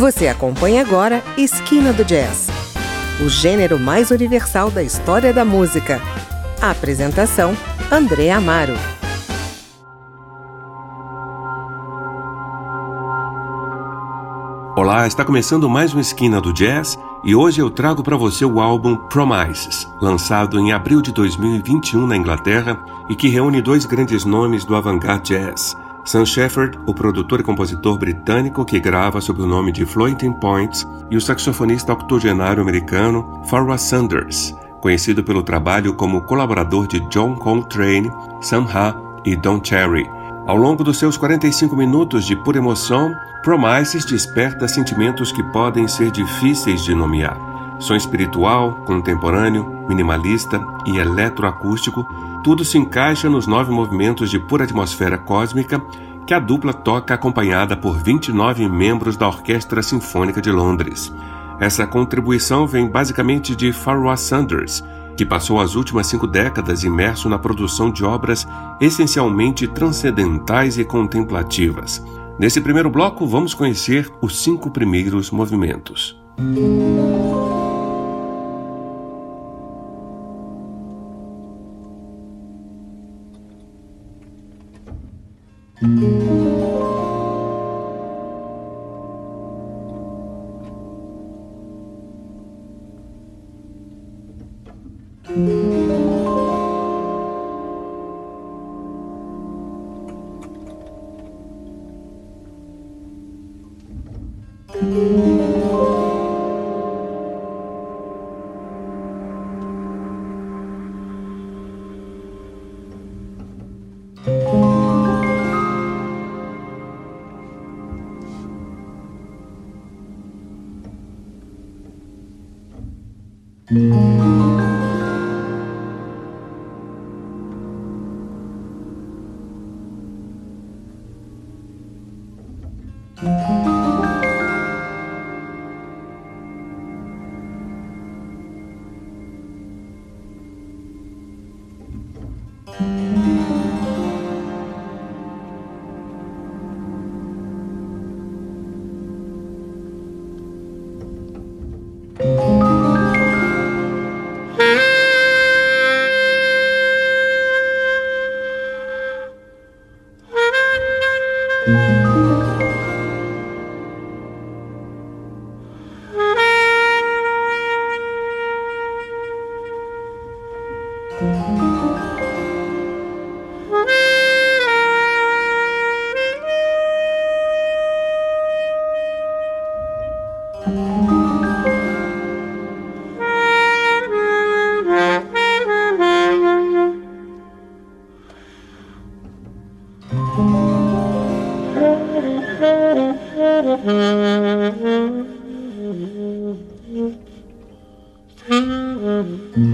Você acompanha agora Esquina do Jazz, o gênero mais universal da história da música. A apresentação: André Amaro. Olá, está começando mais uma Esquina do Jazz e hoje eu trago para você o álbum Promises, lançado em abril de 2021 na Inglaterra e que reúne dois grandes nomes do avant-garde jazz. Sam Shepard, o produtor e compositor britânico que grava sob o nome de Floating Points, e o saxofonista octogenário americano Farrah Sanders, conhecido pelo trabalho como colaborador de John Coltrane, Sam Ha e Don Cherry. Ao longo dos seus 45 minutos de pura emoção, Promises desperta sentimentos que podem ser difíceis de nomear. Som espiritual, contemporâneo, minimalista e eletroacústico, tudo se encaixa nos nove movimentos de pura atmosfera cósmica que a dupla toca acompanhada por 29 membros da Orquestra Sinfônica de Londres. Essa contribuição vem basicamente de Farrah Sanders, que passou as últimas cinco décadas imerso na produção de obras essencialmente transcendentais e contemplativas. Nesse primeiro bloco, vamos conhecer os cinco primeiros movimentos. Música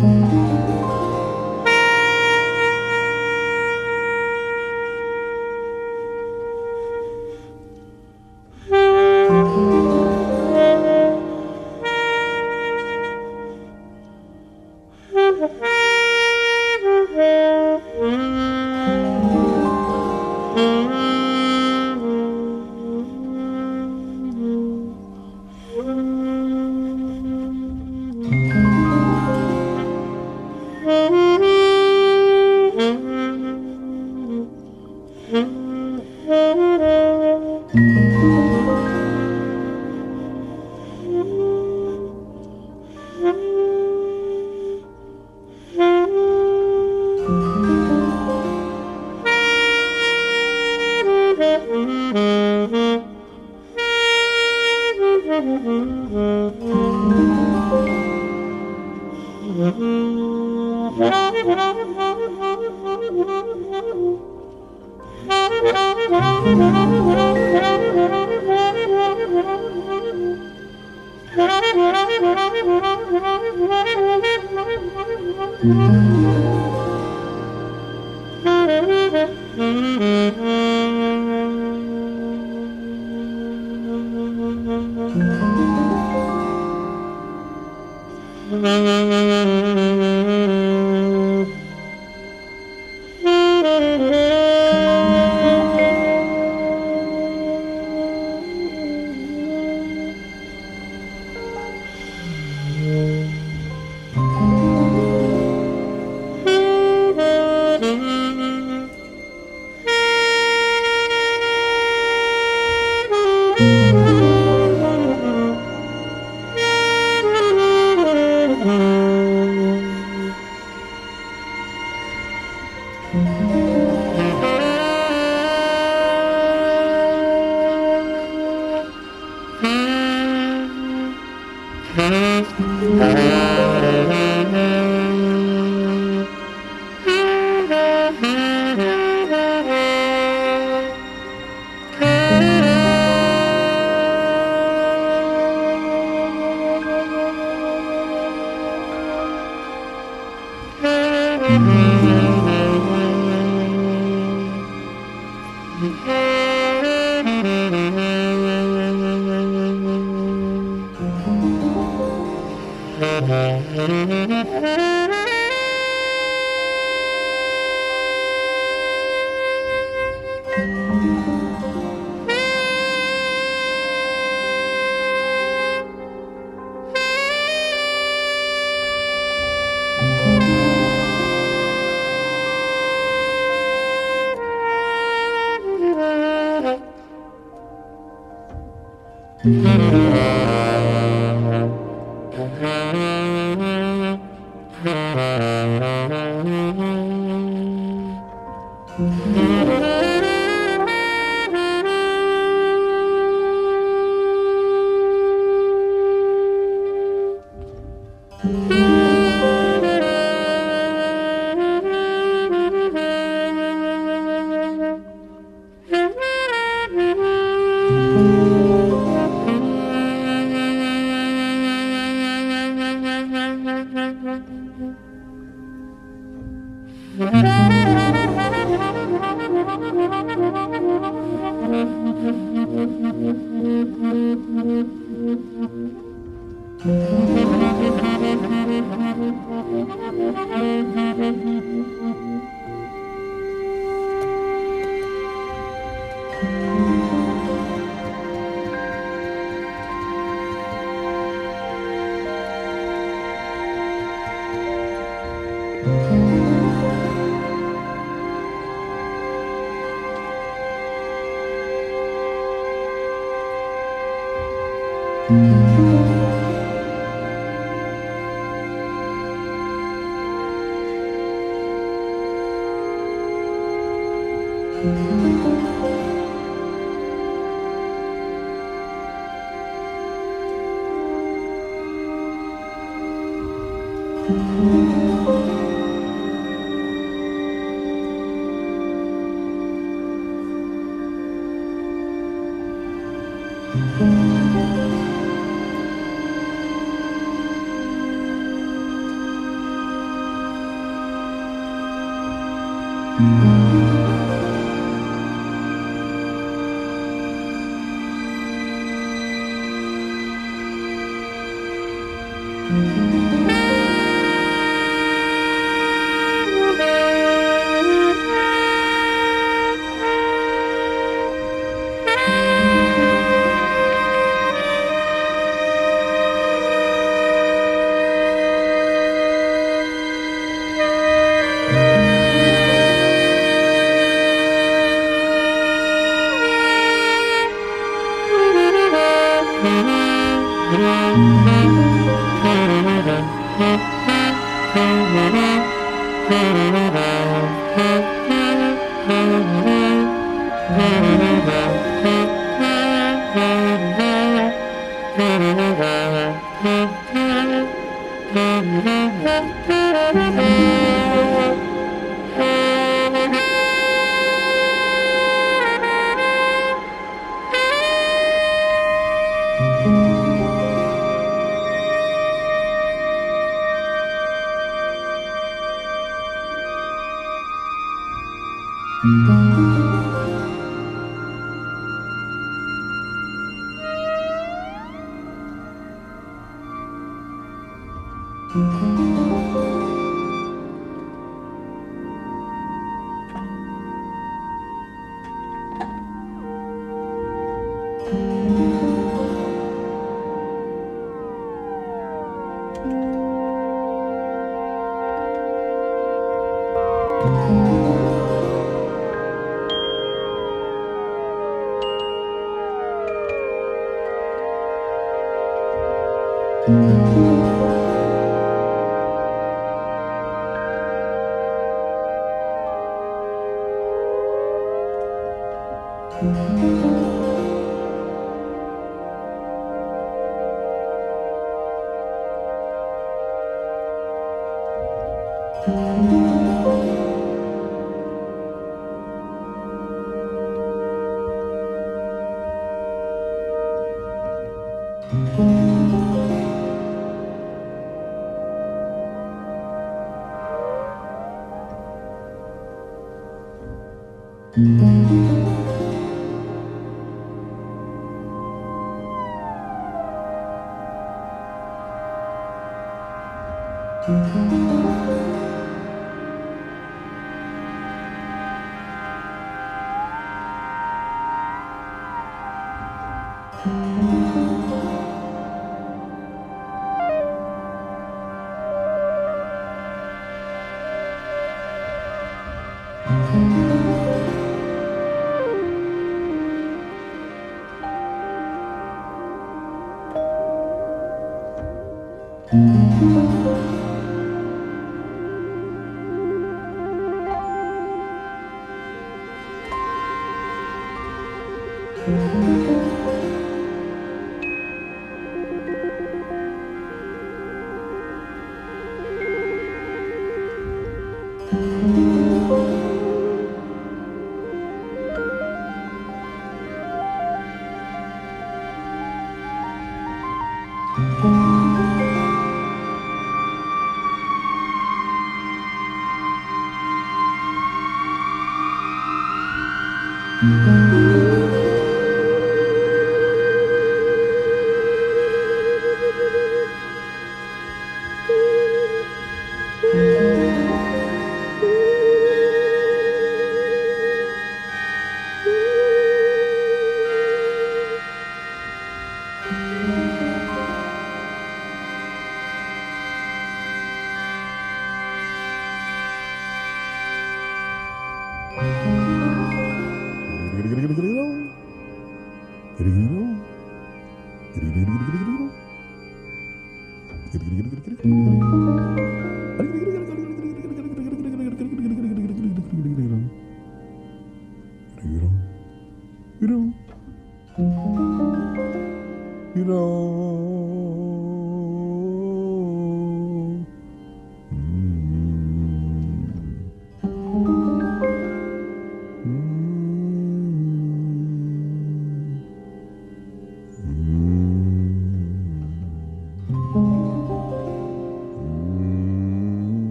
oh Mm-hmm. Música Música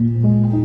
Mm-hmm.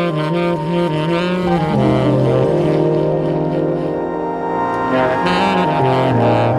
Thank you.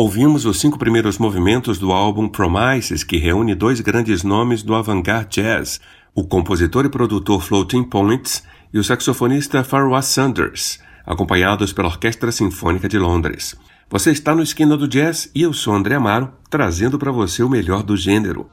Ouvimos os cinco primeiros movimentos do álbum Promises, que reúne dois grandes nomes do avant-garde jazz, o compositor e produtor Floating Points e o saxofonista Farwah Sanders, acompanhados pela Orquestra Sinfônica de Londres. Você está no Esquina do Jazz e eu sou André Amaro, trazendo para você o melhor do gênero.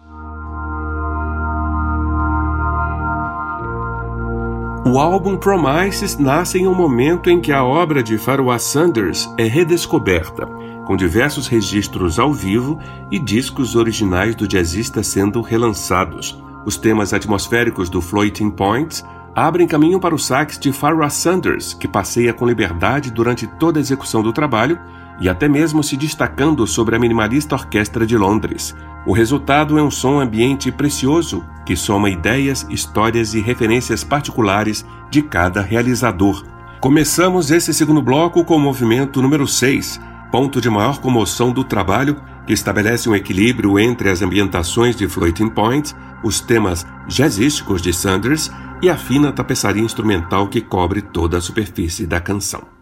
O álbum Promises nasce em um momento em que a obra de Farwah Sanders é redescoberta com diversos registros ao vivo e discos originais do jazzista sendo relançados. Os temas atmosféricos do Floating Points abrem caminho para o sax de Farrah Sanders, que passeia com liberdade durante toda a execução do trabalho e até mesmo se destacando sobre a minimalista orquestra de Londres. O resultado é um som ambiente precioso que soma ideias, histórias e referências particulares de cada realizador. Começamos esse segundo bloco com o movimento número 6, ponto de maior comoção do trabalho, que estabelece um equilíbrio entre as ambientações de Floating Point, os temas jazzísticos de Sanders e a fina tapeçaria instrumental que cobre toda a superfície da canção.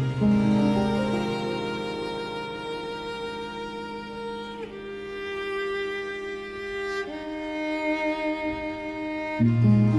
thank mm -hmm. you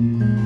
Mm-hmm.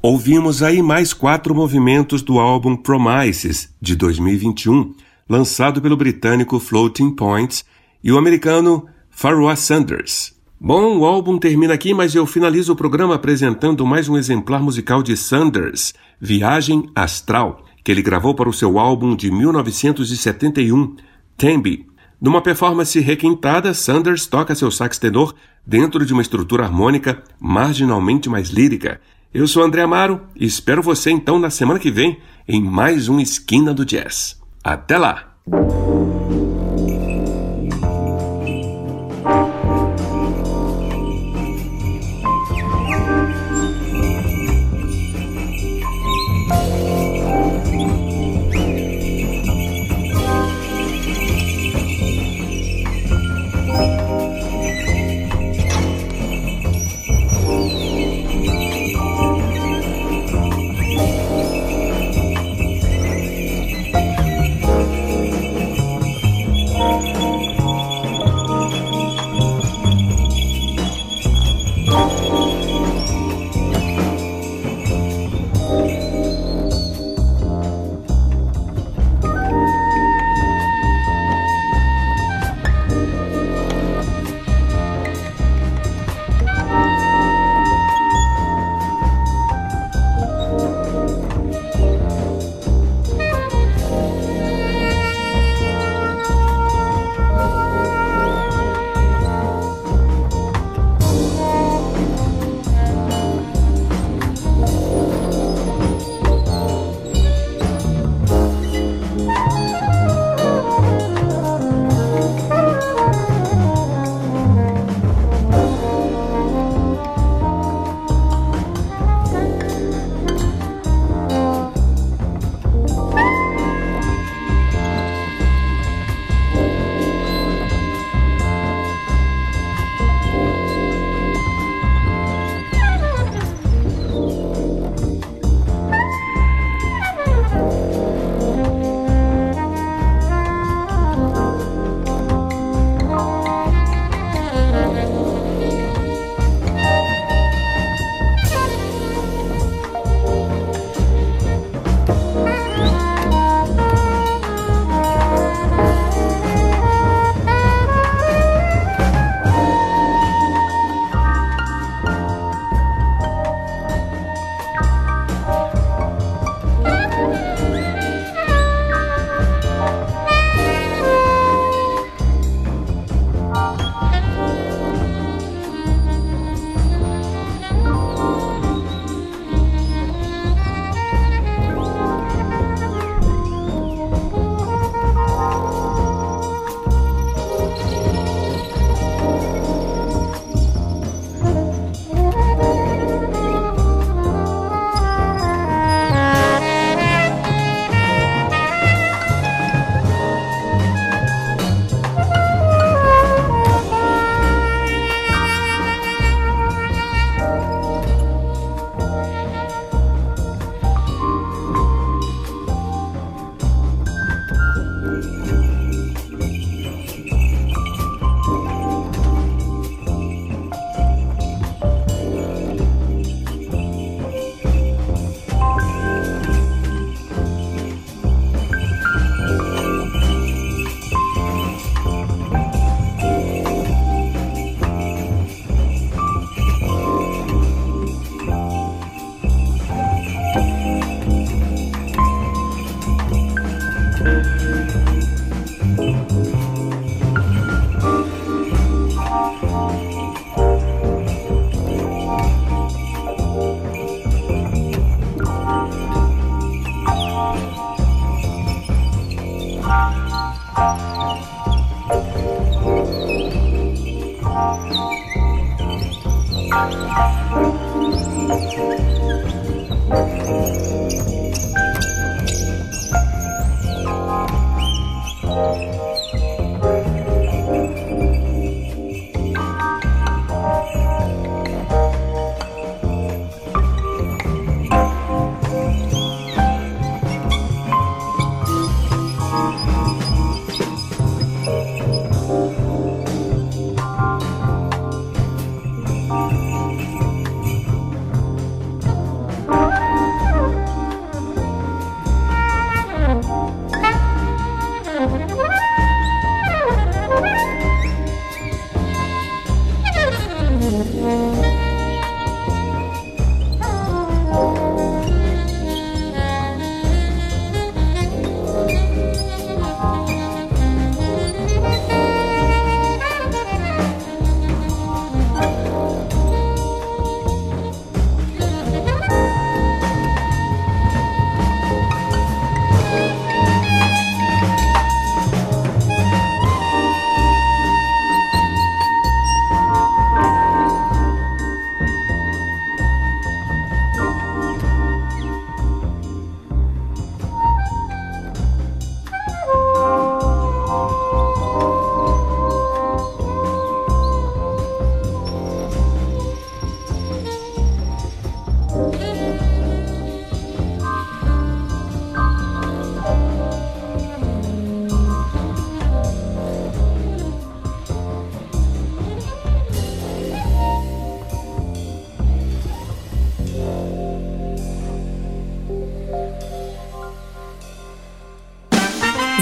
Ouvimos aí mais quatro movimentos do álbum Promises, de 2021, lançado pelo britânico Floating Points e o americano Farrah Sanders. Bom, o álbum termina aqui, mas eu finalizo o programa apresentando mais um exemplar musical de Sanders, Viagem Astral, que ele gravou para o seu álbum de 1971, Tembi. Numa performance requintada, Sanders toca seu sax tenor dentro de uma estrutura harmônica marginalmente mais lírica. Eu sou André Amaro e espero você então na semana que vem em mais um Esquina do Jazz. Até lá!